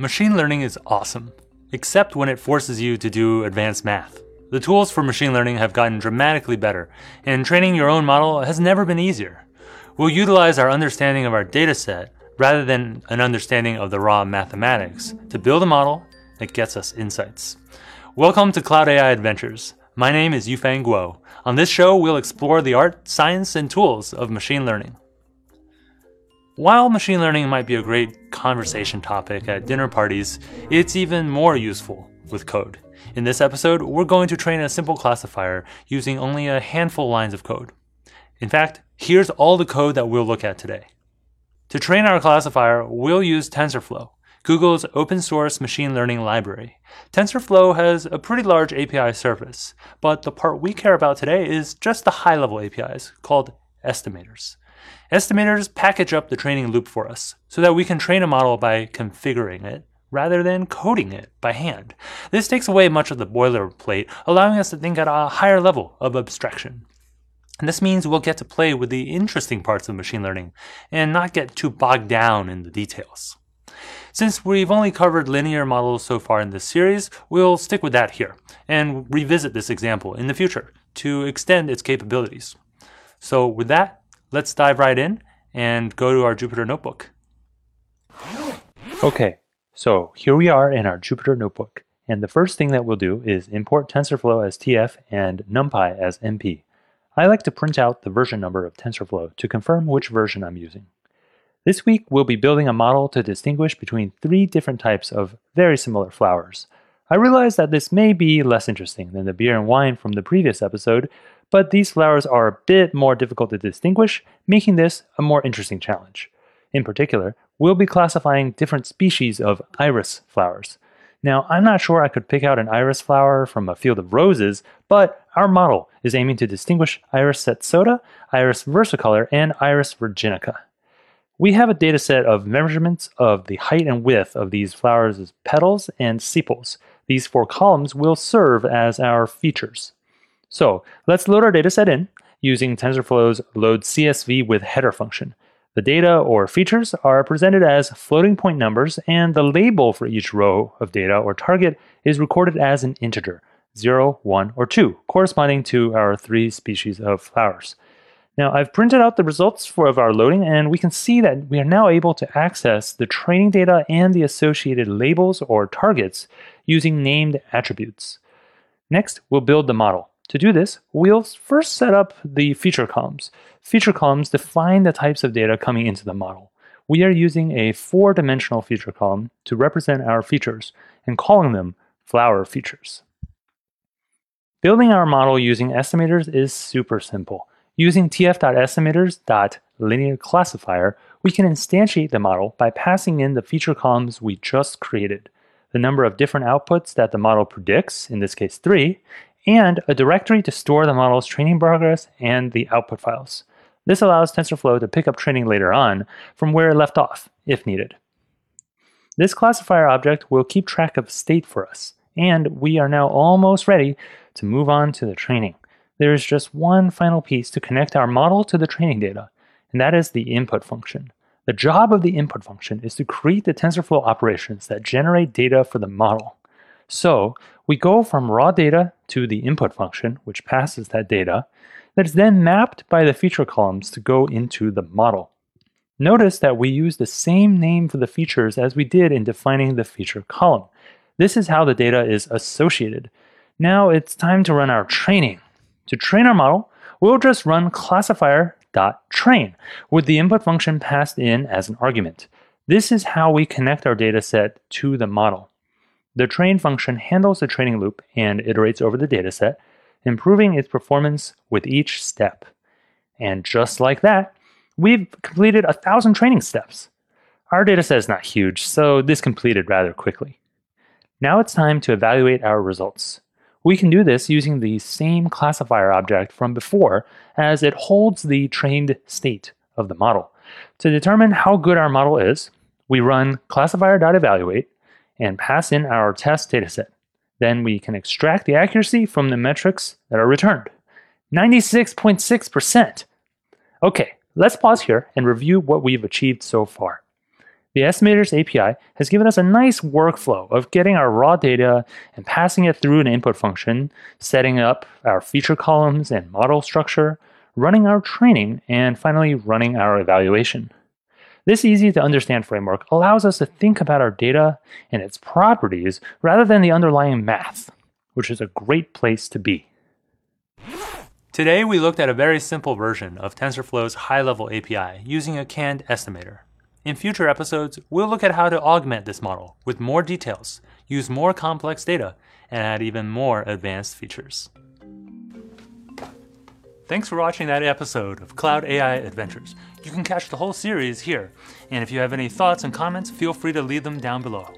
Machine learning is awesome, except when it forces you to do advanced math. The tools for machine learning have gotten dramatically better, and training your own model has never been easier. We'll utilize our understanding of our dataset rather than an understanding of the raw mathematics to build a model that gets us insights. Welcome to Cloud AI Adventures. My name is Yufeng Guo. On this show, we'll explore the art, science, and tools of machine learning. While machine learning might be a great conversation topic at dinner parties, it's even more useful with code. In this episode, we're going to train a simple classifier using only a handful lines of code. In fact, here's all the code that we'll look at today. To train our classifier, we'll use TensorFlow, Google's open source machine learning library. TensorFlow has a pretty large API surface, but the part we care about today is just the high level APIs called estimators. Estimators package up the training loop for us so that we can train a model by configuring it rather than coding it by hand. This takes away much of the boilerplate, allowing us to think at a higher level of abstraction. And this means we'll get to play with the interesting parts of machine learning and not get too bogged down in the details. Since we've only covered linear models so far in this series, we'll stick with that here and revisit this example in the future to extend its capabilities. So with that, let's dive right in and go to our Jupyter Notebook. Okay, so here we are in our Jupyter Notebook. And the first thing that we'll do is import TensorFlow as TF and NumPy as NP. I like to print out the version number of TensorFlow to confirm which version I'm using. This week, we'll be building a model to distinguish between three different types of very similar flowers. I realize that this may be less interesting than the beer and wine from the previous episode, but these flowers are a bit more difficult to distinguish, making this a more interesting challenge. In particular, we'll be classifying different species of iris flowers. Now, I'm not sure I could pick out an iris flower from a field of roses, but our model is aiming to distinguish Iris setosa, Iris versicolor, and Iris virginica. We have a data set of measurements of the height and width of these flowers' petals and sepals. These four columns will serve as our features. So let's load our dataset in using TensorFlow's load CSV with header function. The data or features are presented as floating point numbers, and the label for each row of data or target is recorded as an integer 0, 1, or 2, corresponding to our three species of flowers. Now, I've printed out the results for of our loading, and we can see that we are now able to access the training data and the associated labels or targets using named attributes. Next, we'll build the model. To do this, we'll first set up the feature columns. Feature columns define the types of data coming into the model. We are using a four-dimensional feature column to represent our features and calling them flower features. Building our model using estimators is super simple. Using tf.estimators.linearClassifier, we can instantiate the model by passing in the feature columns we just created, the number of different outputs that the model predicts, in this case 3, and a directory to store the model's training progress and the output files. This allows TensorFlow to pick up training later on from where it left off, if needed. This classifier object will keep track of state for us, and we are now almost ready to move on to the training. There is just one final piece to connect our model to the training data, and that is the input function. The job of the input function is to create the TensorFlow operations that generate data for the model. So we go from raw data to the input function, which passes that data, that is then mapped by the feature columns to go into the model. Notice that we use the same name for the features as we did in defining the feature column. This is how the data is associated. Now it's time to run our training. To train our model, we'll just run classifier.train with the input function passed in as an argument. This is how we connect our data set to the model. The train function handles the training loop and iterates over the dataset, improving its performance with each step. And just like that, we've completed a thousand training steps. Our dataset is not huge, so this completed rather quickly. Now it's time to evaluate our results. We can do this using the same classifier object from before as it holds the trained state of the model. To determine how good our model is, we run classifier.evaluate and pass in our test dataset. Then we can extract the accuracy from the metrics that are returned. 96.6%. Okay, let's pause here and review what we've achieved so far. The Estimators API has given us a nice workflow of getting our raw data and passing it through an input function, setting up our feature columns and model structure, running our training, and finally running our evaluation. This easy to understand framework allows us to think about our data and its properties rather than the underlying math, which is a great place to be. Today, we looked at a very simple version of TensorFlow's high level API using a canned estimator. In future episodes, we'll look at how to augment this model with more details, use more complex data, and add even more advanced features. Thanks for watching that episode of Cloud AI Adventures. You can catch the whole series here, and if you have any thoughts and comments, feel free to leave them down below.